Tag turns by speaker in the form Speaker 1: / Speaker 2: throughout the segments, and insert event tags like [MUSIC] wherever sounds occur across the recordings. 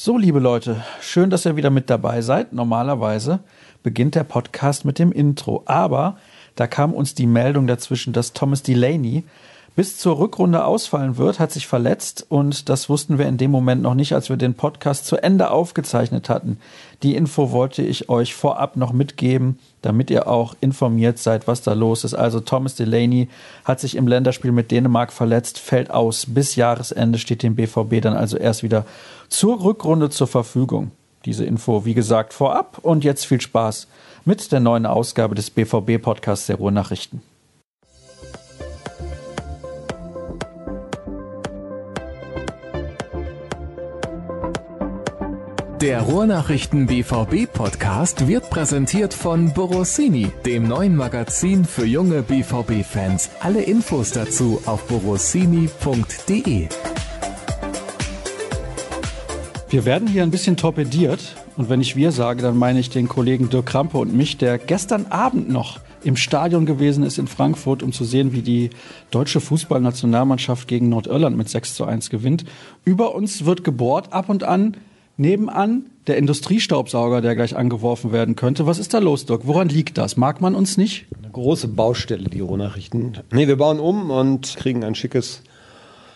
Speaker 1: So, liebe Leute, schön, dass ihr wieder mit dabei seid. Normalerweise beginnt der Podcast mit dem Intro, aber da kam uns die Meldung dazwischen, dass Thomas Delaney bis zur Rückrunde ausfallen wird, hat sich verletzt und das wussten wir in dem Moment noch nicht, als wir den Podcast zu Ende aufgezeichnet hatten. Die Info wollte ich euch vorab noch mitgeben, damit ihr auch informiert seid, was da los ist. Also Thomas Delaney hat sich im Länderspiel mit Dänemark verletzt, fällt aus. Bis Jahresende steht dem BVB dann also erst wieder zur Rückrunde zur Verfügung. Diese Info, wie gesagt, vorab und jetzt viel Spaß mit der neuen Ausgabe des BVB-Podcasts der Ruhrnachrichten.
Speaker 2: Der Ruhrnachrichten BVB Podcast wird präsentiert von Borossini, dem neuen Magazin für junge BVB Fans. Alle Infos dazu auf borossini.de.
Speaker 1: Wir werden hier ein bisschen torpediert und wenn ich wir sage, dann meine ich den Kollegen Dirk Krampe und mich, der gestern Abend noch im Stadion gewesen ist in Frankfurt, um zu sehen, wie die deutsche Fußballnationalmannschaft gegen Nordirland mit 6 zu 1 gewinnt. Über uns wird gebohrt, ab und an Nebenan der Industriestaubsauger, der gleich angeworfen werden könnte. Was ist da los, Doc? Woran liegt das? Mag man uns nicht?
Speaker 3: Eine große Baustelle, die Rohnachrichten. Nee, wir bauen um und kriegen ein schickes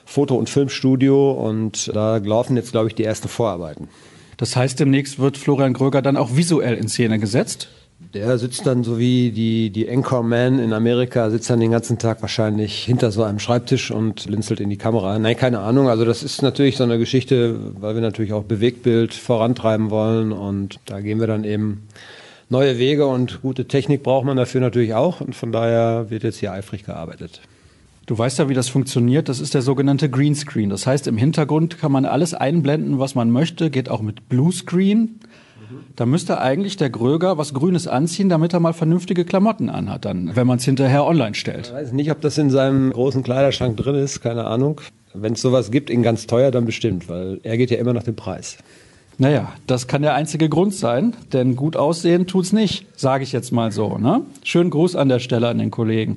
Speaker 3: Foto- und Filmstudio und da laufen jetzt, glaube ich, die ersten Vorarbeiten.
Speaker 1: Das heißt, demnächst wird Florian Gröger dann auch visuell in Szene gesetzt?
Speaker 3: Der sitzt dann so wie die, die Anchorman in Amerika, sitzt dann den ganzen Tag wahrscheinlich hinter so einem Schreibtisch und blinzelt in die Kamera. Nein, keine Ahnung. Also das ist natürlich so eine Geschichte, weil wir natürlich auch Bewegtbild vorantreiben wollen und da gehen wir dann eben neue Wege und gute Technik braucht man dafür natürlich auch und von daher wird jetzt hier eifrig gearbeitet.
Speaker 1: Du weißt ja, wie das funktioniert. Das ist der sogenannte Greenscreen. Das heißt, im Hintergrund kann man alles einblenden, was man möchte. Geht auch mit Bluescreen. Da müsste eigentlich der Gröger was Grünes anziehen, damit er mal vernünftige Klamotten anhat, dann, wenn man es hinterher online stellt.
Speaker 3: Ich weiß nicht, ob das in seinem großen Kleiderschrank drin ist, keine Ahnung. Wenn es sowas gibt, in ganz teuer, dann bestimmt, weil er geht ja immer nach dem Preis.
Speaker 1: Naja, das kann der einzige Grund sein, denn gut aussehen tut's nicht, sage ich jetzt mal so. Ne? Schönen Gruß an der Stelle an den Kollegen.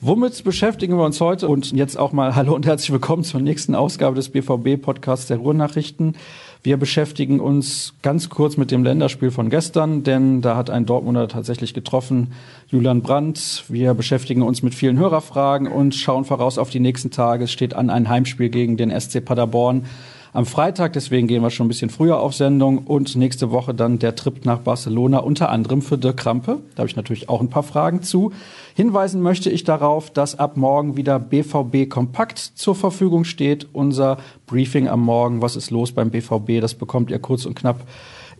Speaker 1: Womit beschäftigen wir uns heute? Und jetzt auch mal Hallo und herzlich willkommen zur nächsten Ausgabe des BVB-Podcasts der Ruhrnachrichten. Wir beschäftigen uns ganz kurz mit dem Länderspiel von gestern, denn da hat ein Dortmunder tatsächlich getroffen, Julian Brandt. Wir beschäftigen uns mit vielen Hörerfragen und schauen voraus auf die nächsten Tage. Es steht an ein Heimspiel gegen den SC Paderborn am Freitag. Deswegen gehen wir schon ein bisschen früher auf Sendung und nächste Woche dann der Trip nach Barcelona, unter anderem für Dirk Krampe. Da habe ich natürlich auch ein paar Fragen zu. Hinweisen möchte ich darauf, dass ab morgen wieder BVB Kompakt zur Verfügung steht. Unser Briefing am Morgen, was ist los beim BVB, das bekommt ihr kurz und knapp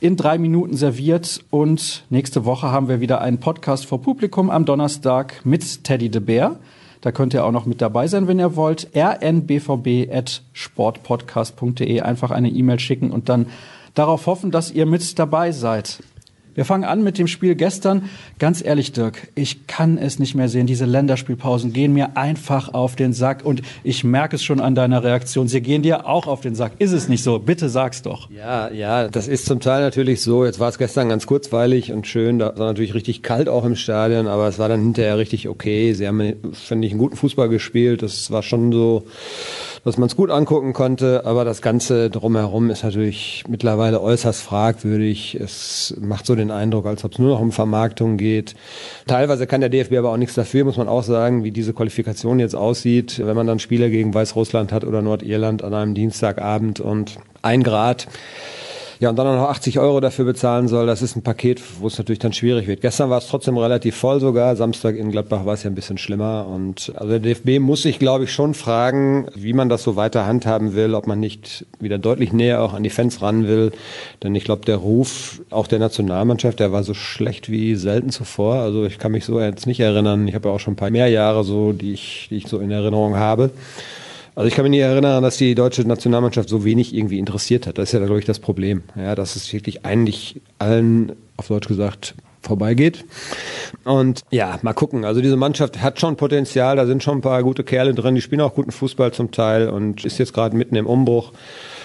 Speaker 1: in drei Minuten serviert. Und nächste Woche haben wir wieder einen Podcast vor Publikum am Donnerstag mit Teddy de Beer. Da könnt ihr auch noch mit dabei sein, wenn ihr wollt. rnbvb.sportpodcast.de einfach eine E-Mail schicken und dann darauf hoffen, dass ihr mit dabei seid. Wir fangen an mit dem Spiel gestern. Ganz ehrlich, Dirk, ich kann es nicht mehr sehen. Diese Länderspielpausen gehen mir einfach auf den Sack und ich merke es schon an deiner Reaktion. Sie gehen dir auch auf den Sack. Ist es nicht so? Bitte sag's doch.
Speaker 3: Ja, ja, das ist zum Teil natürlich so. Jetzt war es gestern ganz kurzweilig und schön. Da war natürlich richtig kalt auch im Stadion, aber es war dann hinterher richtig okay. Sie haben, finde ich, einen guten Fußball gespielt. Das war schon so dass man es gut angucken konnte, aber das Ganze drumherum ist natürlich mittlerweile äußerst fragwürdig. Es macht so den Eindruck, als ob es nur noch um Vermarktung geht. Teilweise kann der DFB aber auch nichts dafür, muss man auch sagen, wie diese Qualifikation jetzt aussieht, wenn man dann Spiele gegen Weißrussland hat oder Nordirland an einem Dienstagabend und ein Grad. Ja, und dann noch 80 Euro dafür bezahlen soll, das ist ein Paket, wo es natürlich dann schwierig wird. Gestern war es trotzdem relativ voll sogar. Samstag in Gladbach war es ja ein bisschen schlimmer. Und also der DFB muss sich, glaube ich, schon fragen, wie man das so weiter handhaben will, ob man nicht wieder deutlich näher auch an die Fans ran will. Denn ich glaube, der Ruf auch der Nationalmannschaft, der war so schlecht wie selten zuvor. Also ich kann mich so jetzt nicht erinnern. Ich habe ja auch schon ein paar mehr Jahre so, die ich, die ich so in Erinnerung habe. Also ich kann mich nicht erinnern, dass die deutsche Nationalmannschaft so wenig irgendwie interessiert hat. Das ist ja, glaube ich, das Problem. Ja, dass es wirklich eigentlich allen, auf Deutsch gesagt, vorbeigeht. Und ja, mal gucken. Also diese Mannschaft hat schon Potenzial, da sind schon ein paar gute Kerle drin, die spielen auch guten Fußball zum Teil und ist jetzt gerade mitten im Umbruch.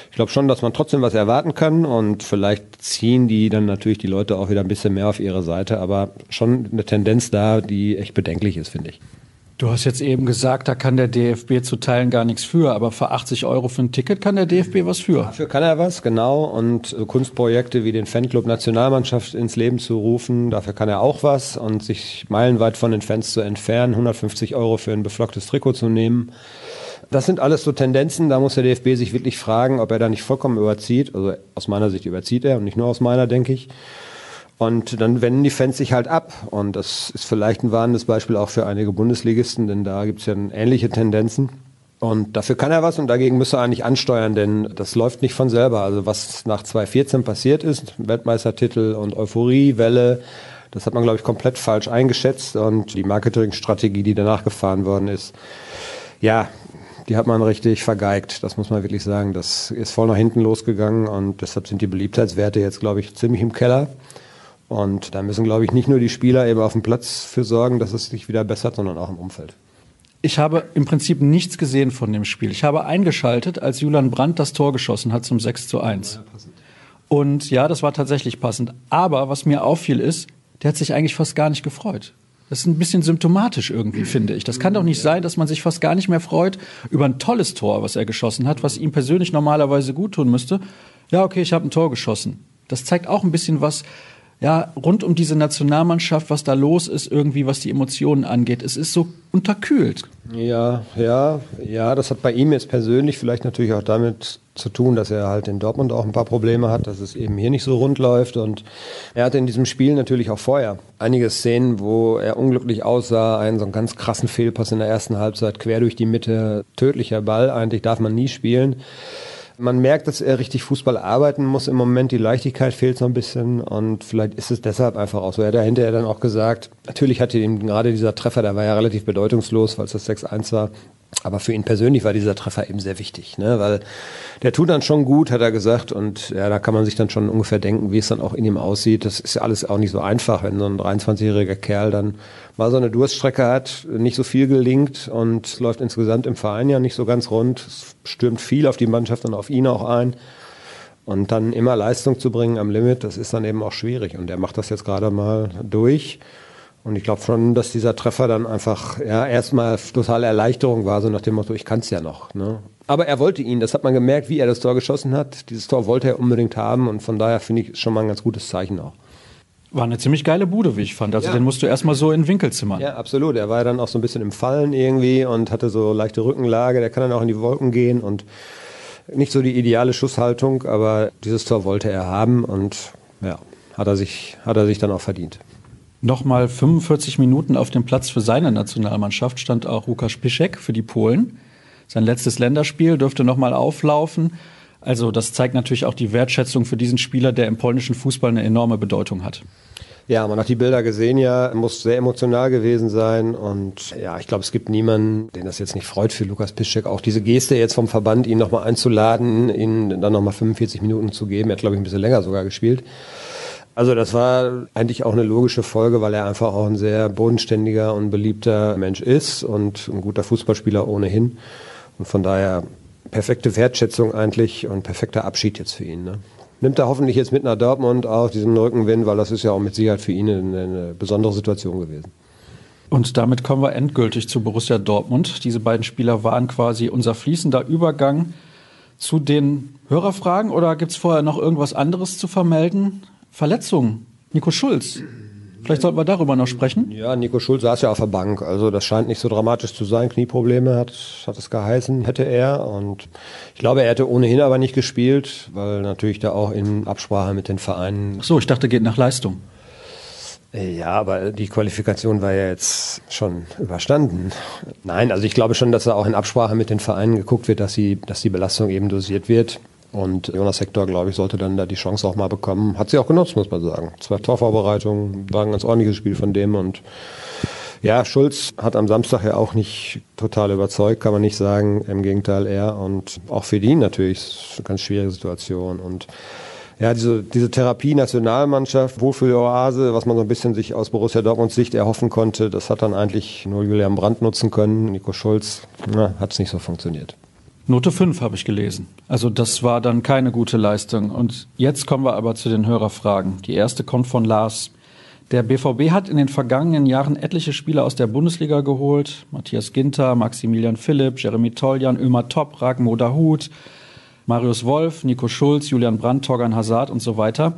Speaker 3: Ich glaube schon, dass man trotzdem was erwarten kann und vielleicht ziehen die dann natürlich die Leute auch wieder ein bisschen mehr auf ihre Seite, aber schon eine Tendenz da, die echt bedenklich ist, finde ich.
Speaker 1: Du hast jetzt eben gesagt, da kann der DFB zu Teilen gar nichts für, aber für 80 Euro für ein Ticket kann der DFB was für.
Speaker 3: Dafür kann er was, genau. Und Kunstprojekte wie den Fanclub Nationalmannschaft ins Leben zu rufen, dafür kann er auch was. Und sich meilenweit von den Fans zu entfernen, 150 Euro für ein beflocktes Trikot zu nehmen. Das sind alles so Tendenzen, da muss der DFB sich wirklich fragen, ob er da nicht vollkommen überzieht. Also aus meiner Sicht überzieht er und nicht nur aus meiner, denke ich. Und dann wenden die Fans sich halt ab. Und das ist vielleicht ein warnendes Beispiel auch für einige Bundesligisten, denn da gibt es ja ähnliche Tendenzen. Und dafür kann er was und dagegen müsste er eigentlich ansteuern, denn das läuft nicht von selber. Also was nach 2014 passiert ist, Weltmeistertitel und Euphoriewelle, das hat man, glaube ich, komplett falsch eingeschätzt. Und die Marketingstrategie, die danach gefahren worden ist, ja, die hat man richtig vergeigt. Das muss man wirklich sagen. Das ist voll nach hinten losgegangen und deshalb sind die Beliebtheitswerte jetzt, glaube ich, ziemlich im Keller. Und da müssen, glaube ich, nicht nur die Spieler eben auf dem Platz für sorgen, dass es sich wieder bessert, sondern auch im Umfeld.
Speaker 1: Ich habe im Prinzip nichts gesehen von dem Spiel. Ich habe eingeschaltet, als Julian Brandt das Tor geschossen hat zum 6 zu 1. Und ja, das war tatsächlich passend. Aber was mir auffiel ist, der hat sich eigentlich fast gar nicht gefreut. Das ist ein bisschen symptomatisch irgendwie, [CLEARS THROAT] finde ich. Das kann doch nicht sein, dass man sich fast gar nicht mehr freut über ein tolles Tor, was er geschossen hat, was ihm persönlich normalerweise gut tun müsste. Ja, okay, ich habe ein Tor geschossen. Das zeigt auch ein bisschen was, ja, rund um diese Nationalmannschaft, was da los ist, irgendwie, was die Emotionen angeht. Es ist so unterkühlt.
Speaker 3: Ja, ja, ja, das hat bei ihm jetzt persönlich vielleicht natürlich auch damit zu tun, dass er halt in Dortmund auch ein paar Probleme hat, dass es eben hier nicht so rund läuft. Und er hatte in diesem Spiel natürlich auch vorher einige Szenen, wo er unglücklich aussah, einen so einen ganz krassen Fehlpass in der ersten Halbzeit, quer durch die Mitte, tödlicher Ball, eigentlich darf man nie spielen. Man merkt, dass er richtig Fußball arbeiten muss im Moment. Die Leichtigkeit fehlt so ein bisschen und vielleicht ist es deshalb einfach auch so. Er hat hinterher dann auch gesagt, natürlich hatte ihm gerade dieser Treffer, der war ja relativ bedeutungslos, weil es das 6-1 war. Aber für ihn persönlich war dieser Treffer eben sehr wichtig, ne? weil der tut dann schon gut, hat er gesagt. Und ja, da kann man sich dann schon ungefähr denken, wie es dann auch in ihm aussieht. Das ist ja alles auch nicht so einfach, wenn so ein 23-jähriger Kerl dann mal so eine Durststrecke hat, nicht so viel gelingt und läuft insgesamt im Verein ja nicht so ganz rund. Es stürmt viel auf die Mannschaft und auf ihn auch ein. Und dann immer Leistung zu bringen am Limit, das ist dann eben auch schwierig. Und er macht das jetzt gerade mal durch. Und ich glaube schon, dass dieser Treffer dann einfach ja, erstmal totale Erleichterung war, so nach dem Motto, ich kann es ja noch. Ne? Aber er wollte ihn, das hat man gemerkt, wie er das Tor geschossen hat. Dieses Tor wollte er unbedingt haben und von daher finde ich schon mal ein ganz gutes Zeichen auch.
Speaker 1: War eine ziemlich geile Bude, wie ich fand. Also ja. den musst du erstmal so in den Winkel zimmern.
Speaker 3: Ja, absolut. Er war ja dann auch so ein bisschen im Fallen irgendwie und hatte so leichte Rückenlage. Der kann dann auch in die Wolken gehen und nicht so die ideale Schusshaltung, aber dieses Tor wollte er haben und ja, hat er sich, hat er sich dann auch verdient.
Speaker 1: Nochmal 45 Minuten auf dem Platz für seine Nationalmannschaft stand auch Łukasz Piszek für die Polen. Sein letztes Länderspiel dürfte nochmal auflaufen. Also das zeigt natürlich auch die Wertschätzung für diesen Spieler, der im polnischen Fußball eine enorme Bedeutung hat.
Speaker 3: Ja, man hat die Bilder gesehen, ja, muss sehr emotional gewesen sein und ja, ich glaube, es gibt niemanden, den das jetzt nicht freut für Lukas Piszczek, auch diese Geste jetzt vom Verband, ihn nochmal einzuladen, ihn dann nochmal 45 Minuten zu geben. Er hat, glaube ich, ein bisschen länger sogar gespielt. Also das war eigentlich auch eine logische Folge, weil er einfach auch ein sehr bodenständiger und beliebter Mensch ist und ein guter Fußballspieler ohnehin. Und von daher perfekte Wertschätzung eigentlich und perfekter Abschied jetzt für ihn. Ne? Nimmt er hoffentlich jetzt mit nach Dortmund auch diesen Rückenwind, weil das ist ja auch mit Sicherheit für ihn eine, eine besondere Situation gewesen.
Speaker 1: Und damit kommen wir endgültig zu Borussia Dortmund. Diese beiden Spieler waren quasi unser fließender Übergang zu den Hörerfragen oder gibt es vorher noch irgendwas anderes zu vermelden? Verletzung. Nico Schulz. Vielleicht sollten wir darüber noch sprechen.
Speaker 3: Ja, Nico Schulz saß ja auf der Bank. Also das scheint nicht so dramatisch zu sein. Knieprobleme hat, hat es geheißen, hätte er. Und ich glaube, er hätte ohnehin aber nicht gespielt, weil natürlich da auch in Absprache mit den Vereinen.
Speaker 1: Ach so, ich dachte, geht nach Leistung.
Speaker 3: Ja, aber die Qualifikation war ja jetzt schon überstanden. Nein, also ich glaube schon, dass da auch in Absprache mit den Vereinen geguckt wird, dass, sie, dass die Belastung eben dosiert wird. Und Jonas Hector, glaube ich, sollte dann da die Chance auch mal bekommen. Hat sie auch genutzt, muss man sagen. Zwei Torvorbereitungen, war ein ganz ordentliches Spiel von dem. Und ja, Schulz hat am Samstag ja auch nicht total überzeugt, kann man nicht sagen. Im Gegenteil, er. Und auch für ihn natürlich eine ganz schwierige Situation. Und ja, diese, diese Therapie-Nationalmannschaft, Wohlfühl-Oase, was man so ein bisschen sich aus Borussia Dortmunds Sicht erhoffen konnte, das hat dann eigentlich nur Julian Brandt nutzen können. Nico Schulz, hat es nicht so funktioniert.
Speaker 1: Note 5 habe ich gelesen. Also das war dann keine gute Leistung. Und jetzt kommen wir aber zu den Hörerfragen. Die erste kommt von Lars. Der BVB hat in den vergangenen Jahren etliche Spieler aus der Bundesliga geholt. Matthias Ginter, Maximilian Philipp, Jeremy Toljan, Ömer Toprak, Moda Huth, Marius Wolf, Nico Schulz, Julian Brandt, Torgan Hazard und so weiter,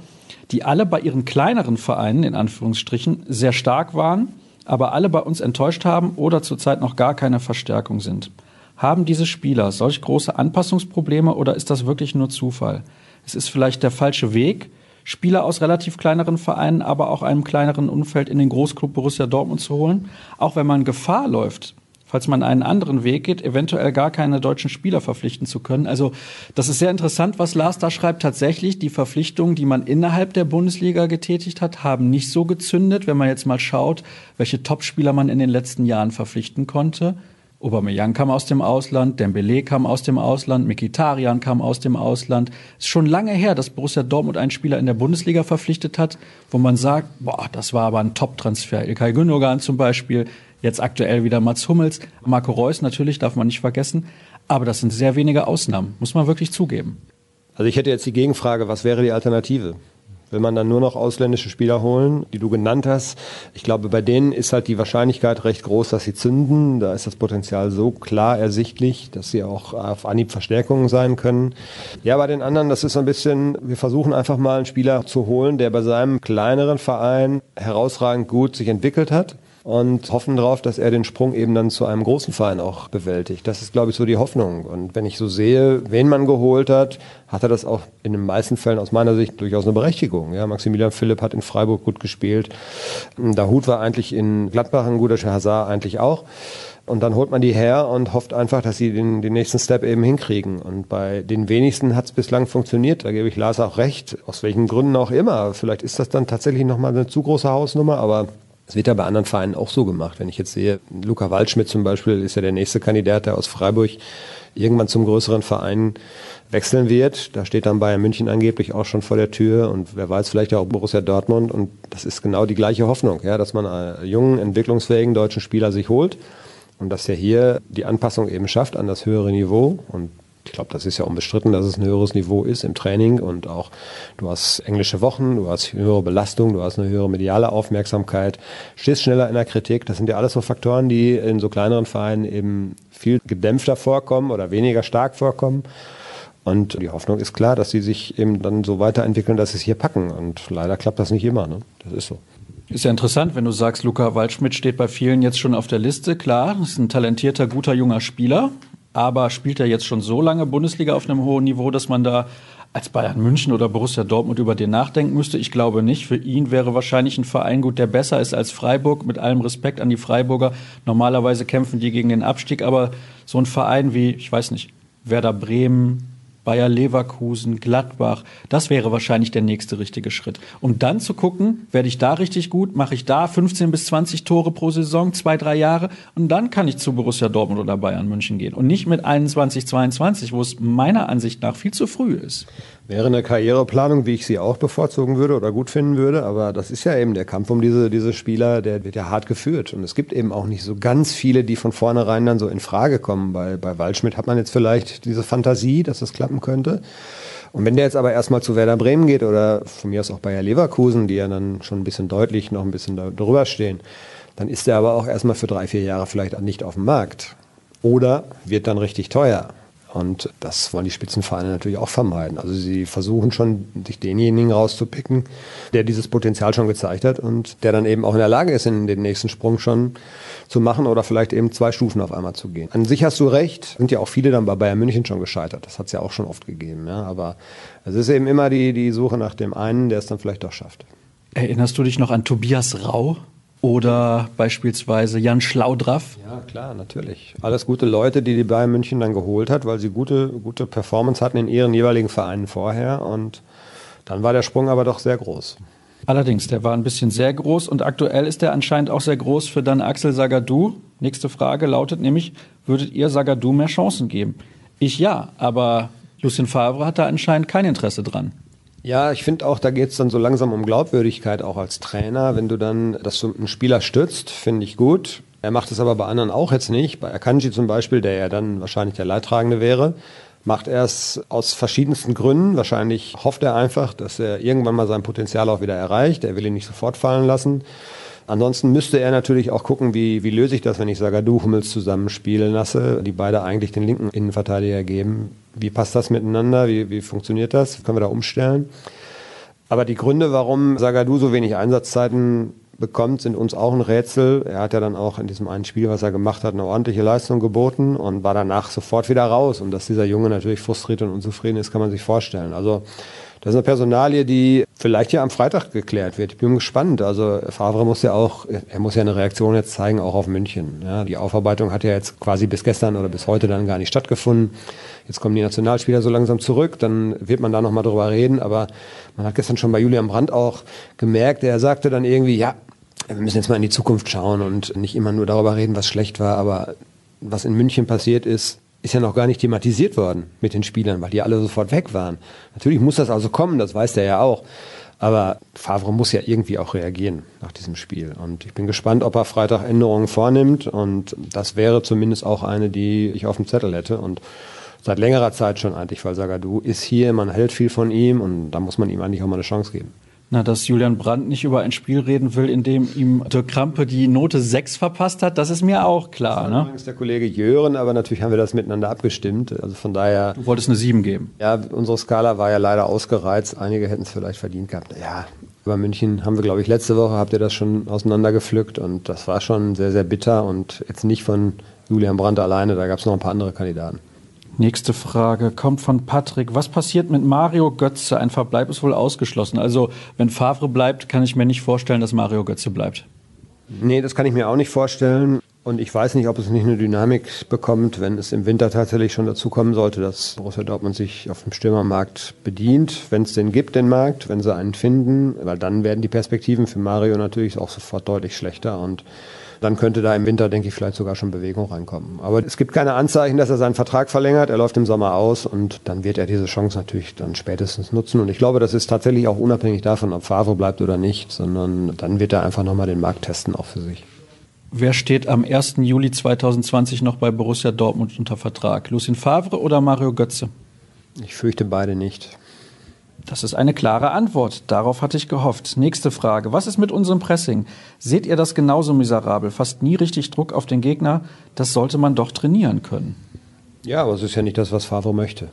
Speaker 1: die alle bei ihren kleineren Vereinen, in Anführungsstrichen, sehr stark waren, aber alle bei uns enttäuscht haben oder zurzeit noch gar keine Verstärkung sind. Haben diese Spieler solch große Anpassungsprobleme oder ist das wirklich nur Zufall? Es ist vielleicht der falsche Weg, Spieler aus relativ kleineren Vereinen, aber auch einem kleineren Umfeld in den Großclub Borussia Dortmund zu holen, auch wenn man Gefahr läuft, falls man einen anderen Weg geht, eventuell gar keine deutschen Spieler verpflichten zu können. Also das ist sehr interessant, was Lars da schreibt. Tatsächlich, die Verpflichtungen, die man innerhalb der Bundesliga getätigt hat, haben nicht so gezündet, wenn man jetzt mal schaut, welche Topspieler man in den letzten Jahren verpflichten konnte. Aubameyang kam aus dem Ausland, Dembele kam aus dem Ausland, Mikitarian kam aus dem Ausland. Es ist schon lange her, dass Borussia Dortmund einen Spieler in der Bundesliga verpflichtet hat, wo man sagt, boah, das war aber ein Top-Transfer. Ilkay Gündogan zum Beispiel, jetzt aktuell wieder Mats Hummels, Marco Reus natürlich, darf man nicht vergessen. Aber das sind sehr wenige Ausnahmen, muss man wirklich zugeben.
Speaker 3: Also ich hätte jetzt die Gegenfrage, was wäre die Alternative? Will man dann nur noch ausländische Spieler holen, die du genannt hast? Ich glaube, bei denen ist halt die Wahrscheinlichkeit recht groß, dass sie zünden. Da ist das Potenzial so klar ersichtlich, dass sie auch auf Anhieb Verstärkungen sein können. Ja, bei den anderen, das ist ein bisschen, wir versuchen einfach mal einen Spieler zu holen, der bei seinem kleineren Verein herausragend gut sich entwickelt hat und hoffen darauf, dass er den Sprung eben dann zu einem großen Verein auch bewältigt. Das ist, glaube ich, so die Hoffnung. Und wenn ich so sehe, wen man geholt hat, hat er das auch in den meisten Fällen aus meiner Sicht durchaus eine Berechtigung. Ja, Maximilian Philipp hat in Freiburg gut gespielt. Dahut war eigentlich in Gladbach ein guter Hazard eigentlich auch. Und dann holt man die her und hofft einfach, dass sie den, den nächsten Step eben hinkriegen. Und bei den wenigsten hat es bislang funktioniert. Da gebe ich Lars auch recht. Aus welchen Gründen auch immer. Vielleicht ist das dann tatsächlich nochmal eine zu große Hausnummer, aber das wird ja bei anderen Vereinen auch so gemacht. Wenn ich jetzt sehe, Luca Waldschmidt zum Beispiel ist ja der nächste Kandidat, der aus Freiburg irgendwann zum größeren Verein wechseln wird. Da steht dann Bayern München angeblich auch schon vor der Tür und wer weiß, vielleicht auch Borussia Dortmund. Und das ist genau die gleiche Hoffnung, ja, dass man einen jungen, entwicklungsfähigen deutschen Spieler sich holt und dass er hier die Anpassung eben schafft an das höhere Niveau. Und ich glaube, das ist ja unbestritten, dass es ein höheres Niveau ist im Training und auch du hast englische Wochen, du hast höhere Belastung, du hast eine höhere mediale Aufmerksamkeit, stehst schneller in der Kritik. Das sind ja alles so Faktoren, die in so kleineren Vereinen eben viel gedämpfter vorkommen oder weniger stark vorkommen. Und die Hoffnung ist klar, dass sie sich eben dann so weiterentwickeln, dass sie es hier packen. Und leider klappt das nicht immer. Ne? Das ist so.
Speaker 1: Ist ja interessant, wenn du sagst, Luca Waldschmidt steht bei vielen jetzt schon auf der Liste. Klar, ist ein talentierter, guter, junger Spieler aber spielt er jetzt schon so lange Bundesliga auf einem hohen Niveau, dass man da als Bayern München oder Borussia Dortmund über den nachdenken müsste? Ich glaube nicht. Für ihn wäre wahrscheinlich ein Verein gut, der besser ist als Freiburg. Mit allem Respekt an die Freiburger. Normalerweise kämpfen die gegen den Abstieg, aber so ein Verein wie, ich weiß nicht, Werder Bremen, Bayer Leverkusen, Gladbach. Das wäre wahrscheinlich der nächste richtige Schritt. Um dann zu gucken, werde ich da richtig gut, mache ich da 15 bis 20 Tore pro Saison, zwei, drei Jahre und dann kann ich zu Borussia Dortmund oder Bayern München gehen. Und nicht mit 21, 22, wo es meiner Ansicht nach viel zu früh ist.
Speaker 3: Wäre eine Karriereplanung, wie ich sie auch bevorzugen würde oder gut finden würde, aber das ist ja eben der Kampf um diese, diese Spieler, der wird ja hart geführt. Und es gibt eben auch nicht so ganz viele, die von vornherein dann so in Frage kommen. Bei, bei Waldschmidt hat man jetzt vielleicht diese Fantasie, dass das klappen könnte. Und wenn der jetzt aber erstmal zu Werder Bremen geht oder von mir aus auch Bayer Leverkusen, die ja dann schon ein bisschen deutlich noch ein bisschen darüber stehen, dann ist er aber auch erstmal für drei, vier Jahre vielleicht nicht auf dem Markt. Oder wird dann richtig teuer. Und das wollen die Spitzenvereine natürlich auch vermeiden. Also sie versuchen schon, sich denjenigen rauszupicken, der dieses Potenzial schon gezeigt hat und der dann eben auch in der Lage ist, in den nächsten Sprung schon zu machen oder vielleicht eben zwei Stufen auf einmal zu gehen. An sich hast du recht, sind ja auch viele dann bei Bayern München schon gescheitert. Das hat es ja auch schon oft gegeben. Ja. Aber es ist eben immer die, die Suche nach dem einen, der es dann vielleicht doch schafft.
Speaker 1: Erinnerst du dich noch an Tobias Rau? Oder beispielsweise Jan Schlaudraff.
Speaker 3: Ja, klar, natürlich. Alles gute Leute, die die Bayern München dann geholt hat, weil sie gute, gute Performance hatten in ihren jeweiligen Vereinen vorher. Und dann war der Sprung aber doch sehr groß.
Speaker 1: Allerdings, der war ein bisschen sehr groß und aktuell ist der anscheinend auch sehr groß für dann Axel Sagadou. Nächste Frage lautet nämlich, würdet ihr Sagadou mehr Chancen geben? Ich ja, aber Lucien Favre hat da anscheinend kein Interesse dran.
Speaker 3: Ja, ich finde auch, da geht es dann so langsam um Glaubwürdigkeit auch als Trainer. Wenn du dann, dass du einen Spieler stützt, finde ich gut. Er macht es aber bei anderen auch jetzt nicht. Bei Akanji zum Beispiel, der ja dann wahrscheinlich der Leidtragende wäre, macht er es aus verschiedensten Gründen. Wahrscheinlich hofft er einfach, dass er irgendwann mal sein Potenzial auch wieder erreicht. Er will ihn nicht sofort fallen lassen. Ansonsten müsste er natürlich auch gucken, wie, wie löse ich das, wenn ich Sagadu Hummels zusammenspielen lasse, die beide eigentlich den linken Innenverteidiger geben. Wie passt das miteinander? Wie, wie funktioniert das? Können wir da umstellen? Aber die Gründe, warum Sagadu so wenig Einsatzzeiten bekommt, sind uns auch ein Rätsel. Er hat ja dann auch in diesem einen Spiel, was er gemacht hat, eine ordentliche Leistung geboten und war danach sofort wieder raus. Und dass dieser Junge natürlich frustriert und unzufrieden ist, kann man sich vorstellen. Also das ist eine Personalie, die vielleicht ja am Freitag geklärt wird. Ich bin gespannt. Also Favre muss ja auch, er muss ja eine Reaktion jetzt zeigen, auch auf München. Ja, die Aufarbeitung hat ja jetzt quasi bis gestern oder bis heute dann gar nicht stattgefunden. Jetzt kommen die Nationalspieler so langsam zurück, dann wird man da nochmal drüber reden. Aber man hat gestern schon bei Julian Brandt auch gemerkt, er sagte dann irgendwie, ja, wir müssen jetzt mal in die Zukunft schauen und nicht immer nur darüber reden, was schlecht war, aber was in München passiert ist, ist ja noch gar nicht thematisiert worden mit den Spielern, weil die alle sofort weg waren. Natürlich muss das also kommen, das weiß der ja auch. Aber Favre muss ja irgendwie auch reagieren nach diesem Spiel. Und ich bin gespannt, ob er Freitag Änderungen vornimmt. Und das wäre zumindest auch eine, die ich auf dem Zettel hätte. Und seit längerer Zeit schon eigentlich, weil Sagadu ist hier, man hält viel von ihm und da muss man ihm eigentlich auch mal eine Chance geben.
Speaker 1: Na, dass Julian Brandt nicht über ein Spiel reden will, in dem ihm Dirk Krampe die Note 6 verpasst hat, das ist mir auch klar. Das
Speaker 3: ne? übrigens der Kollege Jören, aber natürlich haben wir das miteinander abgestimmt. Also von daher.
Speaker 1: Du wolltest eine 7 geben.
Speaker 3: Ja, unsere Skala war ja leider ausgereizt. Einige hätten es vielleicht verdient gehabt. Ja, über München haben wir, glaube ich, letzte Woche habt ihr das schon auseinandergepflückt und das war schon sehr, sehr bitter und jetzt nicht von Julian Brandt alleine, da gab es noch ein paar andere Kandidaten.
Speaker 1: Nächste Frage kommt von Patrick. Was passiert mit Mario Götze? Ein Verbleib ist wohl ausgeschlossen. Also, wenn Favre bleibt, kann ich mir nicht vorstellen, dass Mario Götze bleibt.
Speaker 3: Nee, das kann ich mir auch nicht vorstellen. Und ich weiß nicht, ob es nicht eine Dynamik bekommt, wenn es im Winter tatsächlich schon dazu kommen sollte, dass Borussia Dortmund sich auf dem Stürmermarkt bedient, wenn es den gibt, den Markt, wenn sie einen finden, weil dann werden die Perspektiven für Mario natürlich auch sofort deutlich schlechter und dann könnte da im Winter, denke ich, vielleicht sogar schon Bewegung reinkommen. Aber es gibt keine Anzeichen, dass er seinen Vertrag verlängert. Er läuft im Sommer aus und dann wird er diese Chance natürlich dann spätestens nutzen. Und ich glaube, das ist tatsächlich auch unabhängig davon, ob Favre bleibt oder nicht, sondern dann wird er einfach nochmal den Markt testen, auch für sich.
Speaker 1: Wer steht am 1. Juli 2020 noch bei Borussia Dortmund unter Vertrag? Lucien Favre oder Mario Götze?
Speaker 3: Ich fürchte beide nicht.
Speaker 1: Das ist eine klare Antwort. Darauf hatte ich gehofft. Nächste Frage. Was ist mit unserem Pressing? Seht ihr das genauso miserabel? Fast nie richtig Druck auf den Gegner. Das sollte man doch trainieren können.
Speaker 3: Ja, aber es ist ja nicht das, was Favre möchte.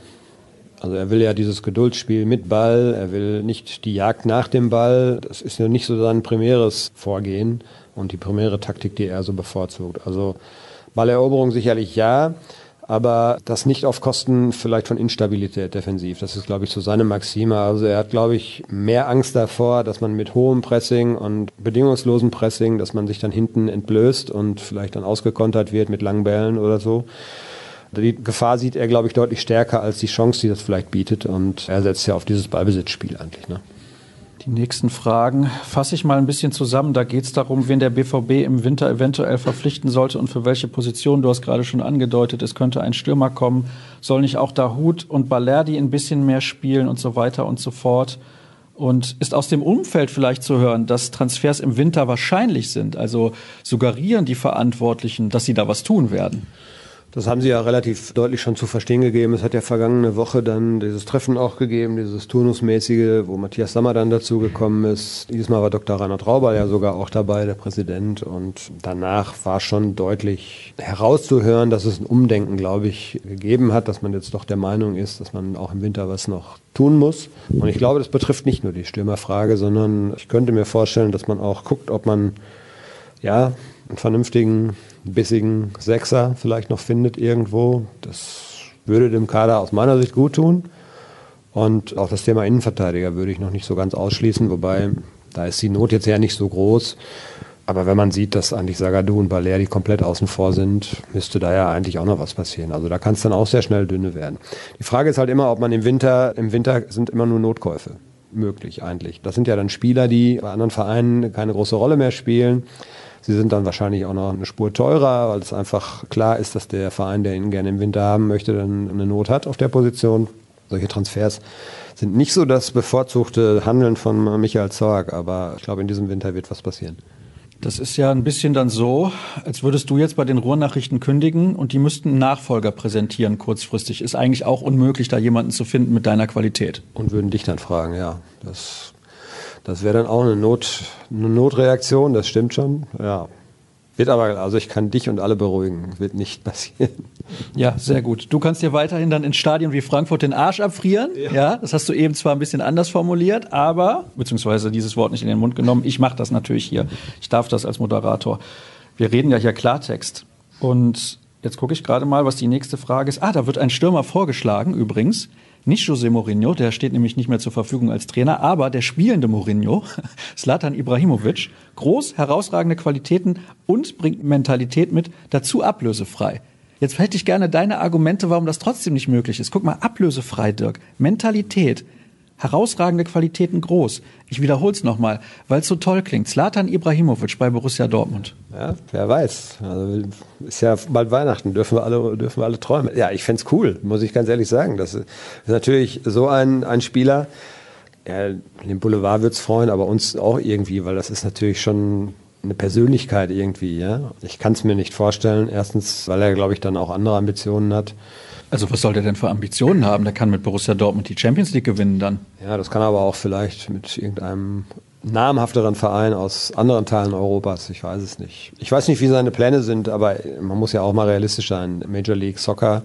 Speaker 3: Also er will ja dieses Geduldsspiel mit Ball, er will nicht die Jagd nach dem Ball. Das ist ja nicht so sein primäres Vorgehen und die primäre Taktik, die er so bevorzugt. Also Balleroberung sicherlich ja, aber das nicht auf Kosten vielleicht von Instabilität defensiv. Das ist, glaube ich, so seine Maxime. Also er hat, glaube ich, mehr Angst davor, dass man mit hohem Pressing und bedingungslosem Pressing, dass man sich dann hinten entblößt und vielleicht dann ausgekontert wird mit langen Bällen oder so. Die Gefahr sieht er, glaube ich, deutlich stärker als die Chance, die das vielleicht bietet. Und er setzt ja auf dieses Ballbesitzspiel eigentlich. Ne?
Speaker 1: Die nächsten Fragen fasse ich mal ein bisschen zusammen. Da geht es darum, wen der BVB im Winter eventuell verpflichten sollte und für welche Position. Du hast gerade schon angedeutet, es könnte ein Stürmer kommen. Soll nicht auch Dahut und Balerdi ein bisschen mehr spielen und so weiter und so fort? Und ist aus dem Umfeld vielleicht zu hören, dass Transfers im Winter wahrscheinlich sind? Also suggerieren die Verantwortlichen, dass sie da was tun werden?
Speaker 3: Das haben Sie ja relativ deutlich schon zu verstehen gegeben. Es hat ja vergangene Woche dann dieses Treffen auch gegeben, dieses Turnusmäßige, wo Matthias Sammer dann dazu gekommen ist. Dieses Mal war Dr. Rainer Trauber ja sogar auch dabei, der Präsident. Und danach war schon deutlich herauszuhören, dass es ein Umdenken, glaube ich, gegeben hat, dass man jetzt doch der Meinung ist, dass man auch im Winter was noch tun muss. Und ich glaube, das betrifft nicht nur die Stürmerfrage, sondern ich könnte mir vorstellen, dass man auch guckt, ob man ja einen vernünftigen bissigen Sechser vielleicht noch findet irgendwo. Das würde dem Kader aus meiner Sicht gut tun. Und auch das Thema Innenverteidiger würde ich noch nicht so ganz ausschließen, wobei da ist die Not jetzt ja nicht so groß. Aber wenn man sieht, dass eigentlich Sagadu und Baleri komplett außen vor sind, müsste da ja eigentlich auch noch was passieren. Also da kann es dann auch sehr schnell dünne werden. Die Frage ist halt immer, ob man im Winter, im Winter sind immer nur Notkäufe möglich eigentlich. Das sind ja dann Spieler, die bei anderen Vereinen keine große Rolle mehr spielen. Sie sind dann wahrscheinlich auch noch eine Spur teurer, weil es einfach klar ist, dass der Verein, der ihn gerne im Winter haben möchte, dann eine Not hat auf der Position. Solche Transfers sind nicht so das bevorzugte Handeln von Michael Zorg, aber ich glaube, in diesem Winter wird was passieren.
Speaker 1: Das ist ja ein bisschen dann so, als würdest du jetzt bei den Ruhrnachrichten kündigen und die müssten einen Nachfolger präsentieren kurzfristig. Ist eigentlich auch unmöglich, da jemanden zu finden mit deiner Qualität.
Speaker 3: Und würden dich dann fragen, ja. Das, das wäre dann auch eine, Not, eine Notreaktion, das stimmt schon. Ja, wird aber, also ich kann dich und alle beruhigen, wird nicht [LAUGHS] passieren.
Speaker 1: Ja, sehr gut. Du kannst dir weiterhin dann in Stadien wie Frankfurt den Arsch abfrieren. Ja. ja. das hast du eben zwar ein bisschen anders formuliert, aber, beziehungsweise dieses Wort nicht in den Mund genommen. Ich mache das natürlich hier. Ich darf das als Moderator. Wir reden ja hier Klartext. Und jetzt gucke ich gerade mal, was die nächste Frage ist. Ah, da wird ein Stürmer vorgeschlagen, übrigens. Nicht José Mourinho, der steht nämlich nicht mehr zur Verfügung als Trainer, aber der spielende Mourinho, [LAUGHS] Slatan Ibrahimovic, groß, herausragende Qualitäten und bringt Mentalität mit, dazu ablösefrei. Jetzt hätte ich gerne deine Argumente, warum das trotzdem nicht möglich ist. Guck mal, ablösefrei, Dirk. Mentalität herausragende Qualitäten groß. Ich wiederhole es nochmal, weil es so toll klingt. Zlatan Ibrahimovic bei Borussia Dortmund.
Speaker 3: Ja, wer weiß. Also ist ja bald Weihnachten, dürfen wir alle, dürfen wir alle träumen. Ja, ich fände es cool, muss ich ganz ehrlich sagen. Das ist natürlich so ein, ein Spieler, ja, den Boulevard wird es freuen, aber uns auch irgendwie, weil das ist natürlich schon eine Persönlichkeit irgendwie. Ja? Ich kann es mir nicht vorstellen. Erstens, weil er, glaube ich, dann auch andere Ambitionen hat.
Speaker 1: Also was soll der denn für Ambitionen haben? Der kann mit Borussia Dortmund die Champions League gewinnen dann.
Speaker 3: Ja, das kann aber auch vielleicht mit irgendeinem namhafteren Verein aus anderen Teilen Europas. Ich weiß es nicht. Ich weiß nicht, wie seine Pläne sind, aber man muss ja auch mal realistisch sein. Major League Soccer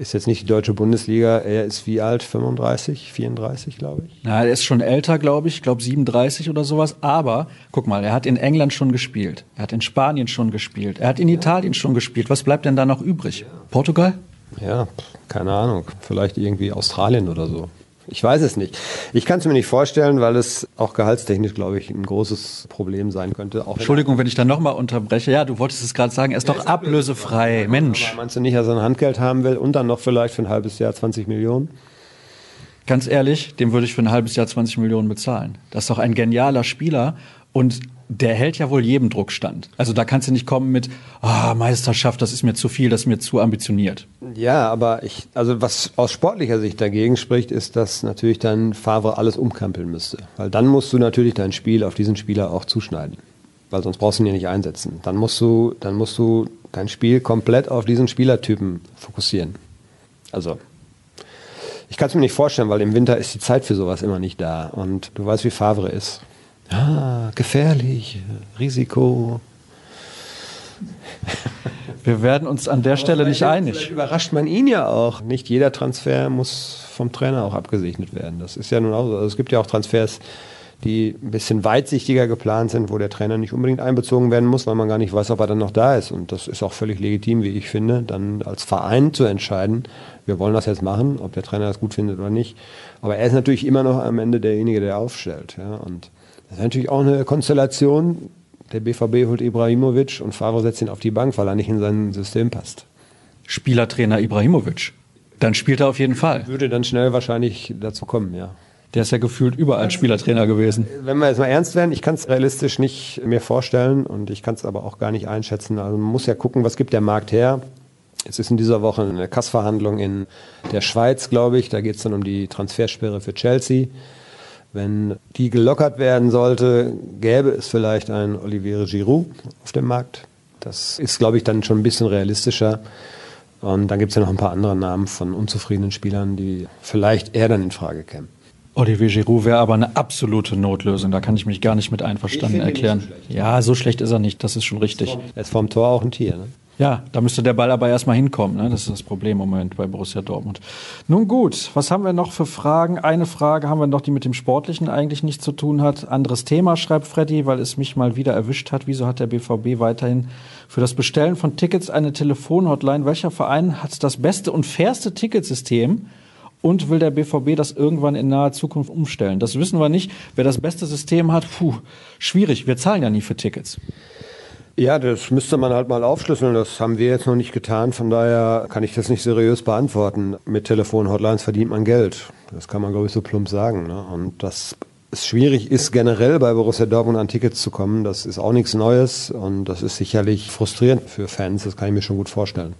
Speaker 3: ist jetzt nicht die deutsche Bundesliga. Er ist wie alt? 35, 34, glaube ich.
Speaker 1: Na, er ist schon älter, glaube ich. Ich glaube 37 oder sowas. Aber guck mal, er hat in England schon gespielt. Er hat in Spanien schon gespielt. Er hat in Italien schon gespielt. Was bleibt denn da noch übrig? Portugal?
Speaker 3: Ja, keine Ahnung. Vielleicht irgendwie Australien oder so. Ich weiß es nicht. Ich kann es mir nicht vorstellen, weil es auch gehaltstechnisch, glaube ich, ein großes Problem sein könnte.
Speaker 1: Entschuldigung, wenn ich da nochmal unterbreche. Ja, du wolltest es gerade sagen, er ist ja, doch ist ablösefrei. Mensch.
Speaker 3: Aber meinst du nicht, dass er ein Handgeld haben will und dann noch vielleicht für ein halbes Jahr 20 Millionen?
Speaker 1: Ganz ehrlich, dem würde ich für ein halbes Jahr 20 Millionen bezahlen. Das ist doch ein genialer Spieler und der hält ja wohl jedem Druck stand. Also da kannst du nicht kommen mit, ah, Meisterschaft, das ist mir zu viel, das ist mir zu ambitioniert.
Speaker 3: Ja, aber ich, also was aus sportlicher Sicht dagegen spricht, ist, dass natürlich dann Favre alles umkampeln müsste. Weil dann musst du natürlich dein Spiel auf diesen Spieler auch zuschneiden. Weil sonst brauchst du ihn ja nicht einsetzen. Dann musst du, dann musst du dein Spiel komplett auf diesen Spielertypen fokussieren. Also, ich kann es mir nicht vorstellen, weil im Winter ist die Zeit für sowas immer nicht da. Und du weißt, wie Favre ist. Ah, gefährlich, Risiko.
Speaker 1: Wir werden uns an der Aber Stelle nicht einig.
Speaker 3: Überrascht man ihn ja auch. Nicht jeder Transfer muss vom Trainer auch abgesegnet werden. Das ist ja nun auch so. Also es gibt ja auch Transfers, die ein bisschen weitsichtiger geplant sind, wo der Trainer nicht unbedingt einbezogen werden muss, weil man gar nicht weiß, ob er dann noch da ist. Und das ist auch völlig legitim, wie ich finde, dann als Verein zu entscheiden, wir wollen das jetzt machen, ob der Trainer das gut findet oder nicht. Aber er ist natürlich immer noch am Ende derjenige, der aufstellt. Ja? Und das ist natürlich auch eine Konstellation. Der BVB holt Ibrahimovic und Favre setzt ihn auf die Bank, weil er nicht in sein System passt.
Speaker 1: Spielertrainer Ibrahimovic. Dann spielt er auf jeden Fall.
Speaker 3: Würde dann schnell wahrscheinlich dazu kommen, ja.
Speaker 1: Der ist ja gefühlt überall Spielertrainer gewesen.
Speaker 3: Wenn wir jetzt mal ernst werden, ich kann es realistisch nicht mir vorstellen und ich kann es aber auch gar nicht einschätzen. Also man muss ja gucken, was gibt der Markt her. Es ist in dieser Woche eine Kassverhandlung in der Schweiz, glaube ich. Da geht es dann um die Transfersperre für Chelsea. Wenn die gelockert werden sollte, gäbe es vielleicht einen Olivier Giroud auf dem Markt. Das ist, glaube ich, dann schon ein bisschen realistischer. Und dann gibt es ja noch ein paar andere Namen von unzufriedenen Spielern, die vielleicht eher dann in Frage kämen.
Speaker 1: Olivier Giroud wäre aber eine absolute Notlösung. Da kann ich mich gar nicht mit einverstanden erklären. So ja, so schlecht ist er nicht. Das ist schon richtig.
Speaker 3: Er ist vom Tor auch ein Tier. Ne?
Speaker 1: Ja, da müsste der Ball aber erstmal hinkommen. Ne? Das ist das Problem im Moment bei Borussia Dortmund. Nun gut, was haben wir noch für Fragen? Eine Frage haben wir noch, die mit dem Sportlichen eigentlich nichts zu tun hat. Anderes Thema, schreibt Freddy, weil es mich mal wieder erwischt hat. Wieso hat der BVB weiterhin für das Bestellen von Tickets eine Telefonhotline? Welcher Verein hat das beste und fairste Ticketsystem? Und will der BVB das irgendwann in naher Zukunft umstellen? Das wissen wir nicht. Wer das beste System hat, puh, schwierig. Wir zahlen ja nie für Tickets.
Speaker 3: Ja, das müsste man halt mal aufschlüsseln. Das haben wir jetzt noch nicht getan. Von daher kann ich das nicht seriös beantworten. Mit Telefon-Hotlines verdient man Geld. Das kann man, glaube ich, so plump sagen. Ne? Und das es schwierig ist, generell bei Borussia Dortmund an Tickets zu kommen, das ist auch nichts Neues und das ist sicherlich frustrierend für Fans. Das kann ich mir schon gut vorstellen.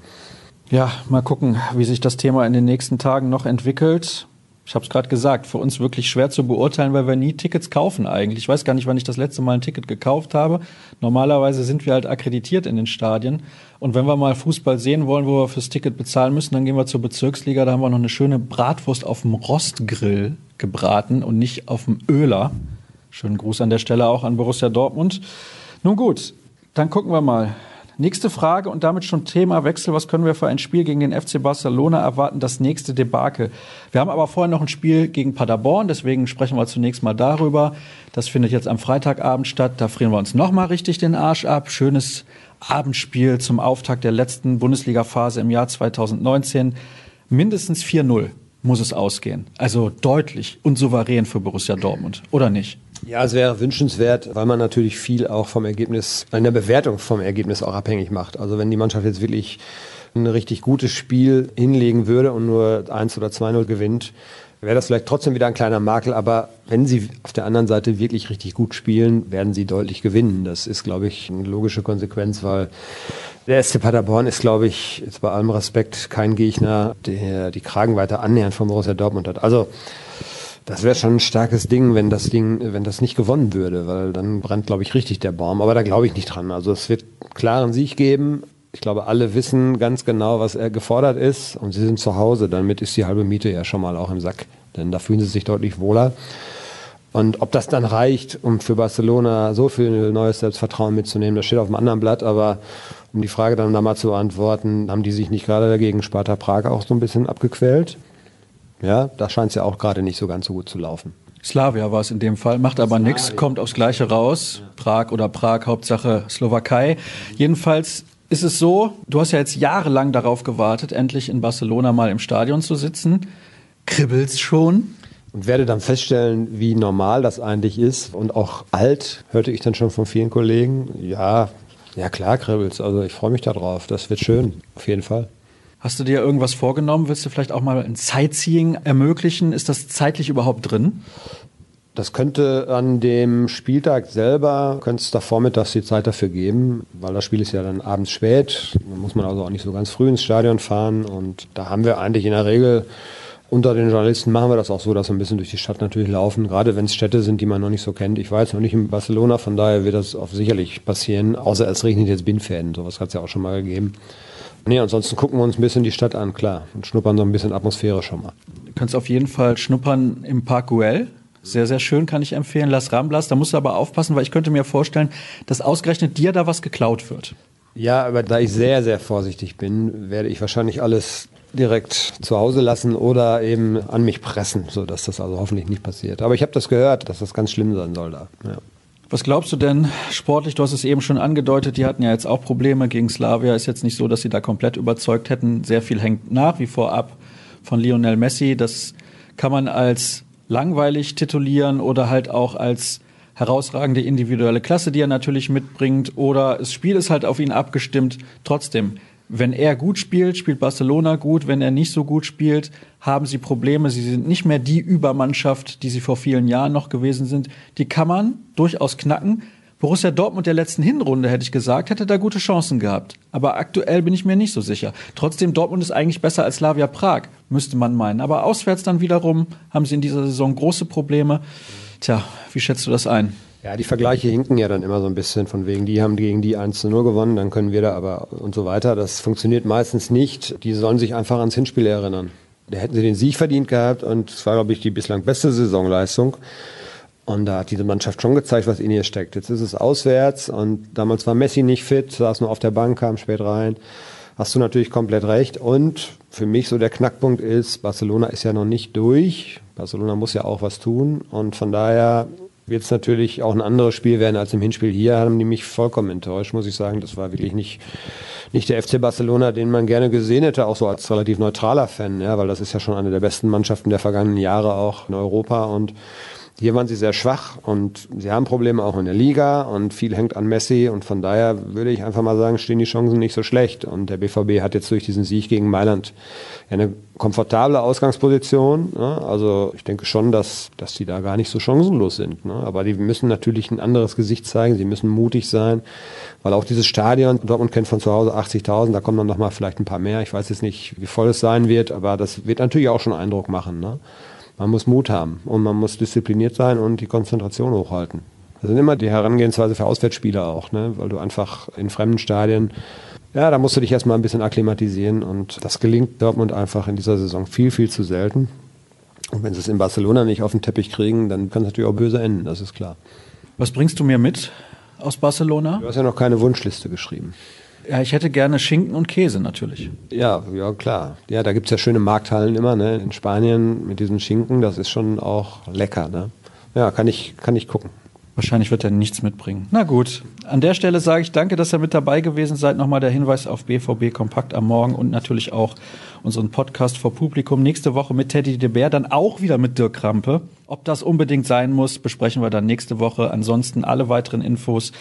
Speaker 1: Ja, mal gucken, wie sich das Thema in den nächsten Tagen noch entwickelt. Ich habe es gerade gesagt, für uns wirklich schwer zu beurteilen, weil wir nie Tickets kaufen eigentlich. Ich weiß gar nicht, wann ich das letzte Mal ein Ticket gekauft habe. Normalerweise sind wir halt akkreditiert in den Stadien. Und wenn wir mal Fußball sehen wollen, wo wir fürs Ticket bezahlen müssen, dann gehen wir zur Bezirksliga. Da haben wir noch eine schöne Bratwurst auf dem Rostgrill gebraten und nicht auf dem Öler. Schönen Gruß an der Stelle auch an Borussia Dortmund. Nun gut, dann gucken wir mal. Nächste Frage und damit schon Thema Wechsel. Was können wir für ein Spiel gegen den FC Barcelona erwarten? Das nächste Debakel. Wir haben aber vorher noch ein Spiel gegen Paderborn, deswegen sprechen wir zunächst mal darüber. Das findet jetzt am Freitagabend statt. Da frieren wir uns nochmal richtig den Arsch ab. Schönes Abendspiel zum Auftakt der letzten Bundesliga-Phase im Jahr 2019. Mindestens 4-0 muss es ausgehen. Also deutlich und souverän für Borussia Dortmund, oder nicht?
Speaker 3: Ja, es wäre wünschenswert, weil man natürlich viel auch vom Ergebnis, in der Bewertung vom Ergebnis auch abhängig macht. Also wenn die Mannschaft jetzt wirklich ein richtig gutes Spiel hinlegen würde und nur 1 oder 2-0 gewinnt, wäre das vielleicht trotzdem wieder ein kleiner Makel. Aber wenn sie auf der anderen Seite wirklich richtig gut spielen, werden sie deutlich gewinnen. Das ist, glaube ich, eine logische Konsequenz, weil der SC Paderborn ist, glaube ich, jetzt bei allem Respekt kein Gegner, der die Kragen weiter annähernd vom Borussia Dortmund hat. Also das wäre schon ein starkes Ding, wenn das Ding, wenn das nicht gewonnen würde, weil dann brennt, glaube ich, richtig der Baum. Aber da glaube ich nicht dran. Also es wird klaren Sieg geben. Ich glaube, alle wissen ganz genau, was er gefordert ist und sie sind zu Hause. Damit ist die halbe Miete ja schon mal auch im Sack, denn da fühlen sie sich deutlich wohler. Und ob das dann reicht, um für Barcelona so viel neues Selbstvertrauen mitzunehmen, das steht auf einem anderen Blatt. Aber um die Frage dann da mal zu beantworten, haben die sich nicht gerade dagegen Sparta Prag auch so ein bisschen abgequält? Ja, da scheint es ja auch gerade nicht so ganz so gut zu laufen.
Speaker 1: Slavia war es in dem Fall, macht aber nichts, kommt aufs Gleiche raus. Prag oder Prag, Hauptsache Slowakei. Jedenfalls ist es so, du hast ja jetzt jahrelang darauf gewartet, endlich in Barcelona mal im Stadion zu sitzen. Kribbelt's schon?
Speaker 3: Und werde dann feststellen, wie normal das eigentlich ist und auch alt, hörte ich dann schon von vielen Kollegen. Ja, ja klar kribbelt's. Also ich freue mich darauf. Das wird schön, auf jeden Fall.
Speaker 1: Hast du dir irgendwas vorgenommen? Willst du vielleicht auch mal ein Sightseeing ermöglichen? Ist das zeitlich überhaupt drin?
Speaker 3: Das könnte an dem Spieltag selber, könnte es da vormittags die Zeit dafür geben, weil das Spiel ist ja dann abends spät. Da muss man also auch nicht so ganz früh ins Stadion fahren. Und da haben wir eigentlich in der Regel unter den Journalisten machen wir das auch so, dass wir ein bisschen durch die Stadt natürlich laufen, gerade wenn es Städte sind, die man noch nicht so kennt. Ich jetzt noch nicht in Barcelona, von daher wird das sicherlich passieren, außer es regnet jetzt Bindfäden. Sowas hat es ja auch schon mal gegeben. Nee, ansonsten gucken wir uns ein bisschen die Stadt an, klar. Und schnuppern so ein bisschen Atmosphäre schon mal.
Speaker 1: Du kannst auf jeden Fall schnuppern im Park Güell. Sehr, sehr schön, kann ich empfehlen. Las Ramblas, da musst du aber aufpassen, weil ich könnte mir vorstellen, dass ausgerechnet dir da was geklaut wird.
Speaker 3: Ja, aber da ich sehr, sehr vorsichtig bin, werde ich wahrscheinlich alles direkt zu Hause lassen oder eben an mich pressen, sodass das also hoffentlich nicht passiert. Aber ich habe das gehört, dass das ganz schlimm sein soll da. Ja.
Speaker 1: Was glaubst du denn sportlich? Du hast es eben schon angedeutet, die hatten ja jetzt auch Probleme gegen Slavia. Ist jetzt nicht so, dass sie da komplett überzeugt hätten. Sehr viel hängt nach wie vor ab von Lionel Messi. Das kann man als langweilig titulieren oder halt auch als herausragende individuelle Klasse, die er natürlich mitbringt. Oder das Spiel ist halt auf ihn abgestimmt. Trotzdem, wenn er gut spielt, spielt Barcelona gut. Wenn er nicht so gut spielt, haben sie Probleme. Sie sind nicht mehr die Übermannschaft, die sie vor vielen Jahren noch gewesen sind. Die kann man durchaus knacken. Borussia Dortmund der letzten Hinrunde, hätte ich gesagt, hätte da gute Chancen gehabt. Aber aktuell bin ich mir nicht so sicher. Trotzdem, Dortmund ist eigentlich besser als Slavia Prag, müsste man meinen. Aber auswärts dann wiederum haben sie in dieser Saison große Probleme. Tja, wie schätzt du das ein?
Speaker 3: Ja, die Vergleiche hinken ja dann immer so ein bisschen von wegen, die haben gegen die 1 zu 0 gewonnen, dann können wir da aber und so weiter. Das funktioniert meistens nicht. Die sollen sich einfach ans Hinspiel erinnern. Da hätten sie den Sieg verdient gehabt und es war, glaube ich, die bislang beste Saisonleistung. Und da hat diese Mannschaft schon gezeigt, was in ihr steckt. Jetzt ist es auswärts und damals war Messi nicht fit, saß nur auf der Bank, kam spät rein. Hast du natürlich komplett recht. Und für mich so der Knackpunkt ist, Barcelona ist ja noch nicht durch. Barcelona muss ja auch was tun. Und von daher wird es natürlich auch ein anderes Spiel werden als im Hinspiel hier. Haben die mich vollkommen enttäuscht, muss ich sagen. Das war wirklich nicht, nicht der FC Barcelona, den man gerne gesehen hätte, auch so als relativ neutraler Fan, ja, weil das ist ja schon eine der besten Mannschaften der vergangenen Jahre auch in Europa und hier waren sie sehr schwach und sie haben Probleme auch in der Liga und viel hängt an Messi und von daher würde ich einfach mal sagen, stehen die Chancen nicht so schlecht. Und der BVB hat jetzt durch diesen Sieg gegen Mailand eine komfortable Ausgangsposition. Ne? Also ich denke schon, dass, dass die da gar nicht so chancenlos sind. Ne? Aber die müssen natürlich ein anderes Gesicht zeigen, sie müssen mutig sein, weil auch dieses Stadion, Dortmund kennt von zu Hause 80.000, da kommen dann nochmal vielleicht ein paar mehr. Ich weiß jetzt nicht, wie voll es sein wird, aber das wird natürlich auch schon Eindruck machen. Ne? Man muss Mut haben und man muss diszipliniert sein und die Konzentration hochhalten. Das sind immer die Herangehensweise für Auswärtsspieler auch, ne? weil du einfach in fremden Stadien, ja, da musst du dich erstmal ein bisschen akklimatisieren und das gelingt Dortmund einfach in dieser Saison viel, viel zu selten. Und wenn sie es in Barcelona nicht auf den Teppich kriegen, dann kann es natürlich auch böse enden, das ist klar.
Speaker 1: Was bringst du mir mit aus Barcelona?
Speaker 3: Du hast ja noch keine Wunschliste geschrieben.
Speaker 1: Ja, ich hätte gerne Schinken und Käse natürlich.
Speaker 3: Ja, ja, klar. Ja, da gibt es ja schöne Markthallen immer, ne? In Spanien mit diesem Schinken, das ist schon auch lecker, ne? Ja, kann ich, kann ich gucken.
Speaker 1: Wahrscheinlich wird er nichts mitbringen. Na gut. An der Stelle sage ich danke, dass ihr mit dabei gewesen seid. Nochmal der Hinweis auf BVB Kompakt am Morgen und natürlich auch unseren Podcast vor Publikum. Nächste Woche mit Teddy de Bär, dann auch wieder mit Dirk Krampe. Ob das unbedingt sein muss, besprechen wir dann nächste Woche. Ansonsten alle weiteren Infos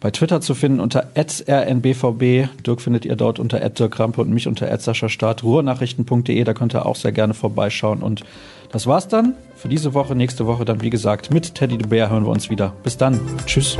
Speaker 1: bei Twitter zu finden unter rnbvb. Dirk findet ihr dort unter Dirk Krampe und mich unter Start. Ruhrnachrichten.de, da könnt ihr auch sehr gerne vorbeischauen. Und das war's dann für diese Woche. Nächste Woche dann, wie gesagt, mit Teddy de Bär hören wir uns wieder. Bis dann. Tschüss.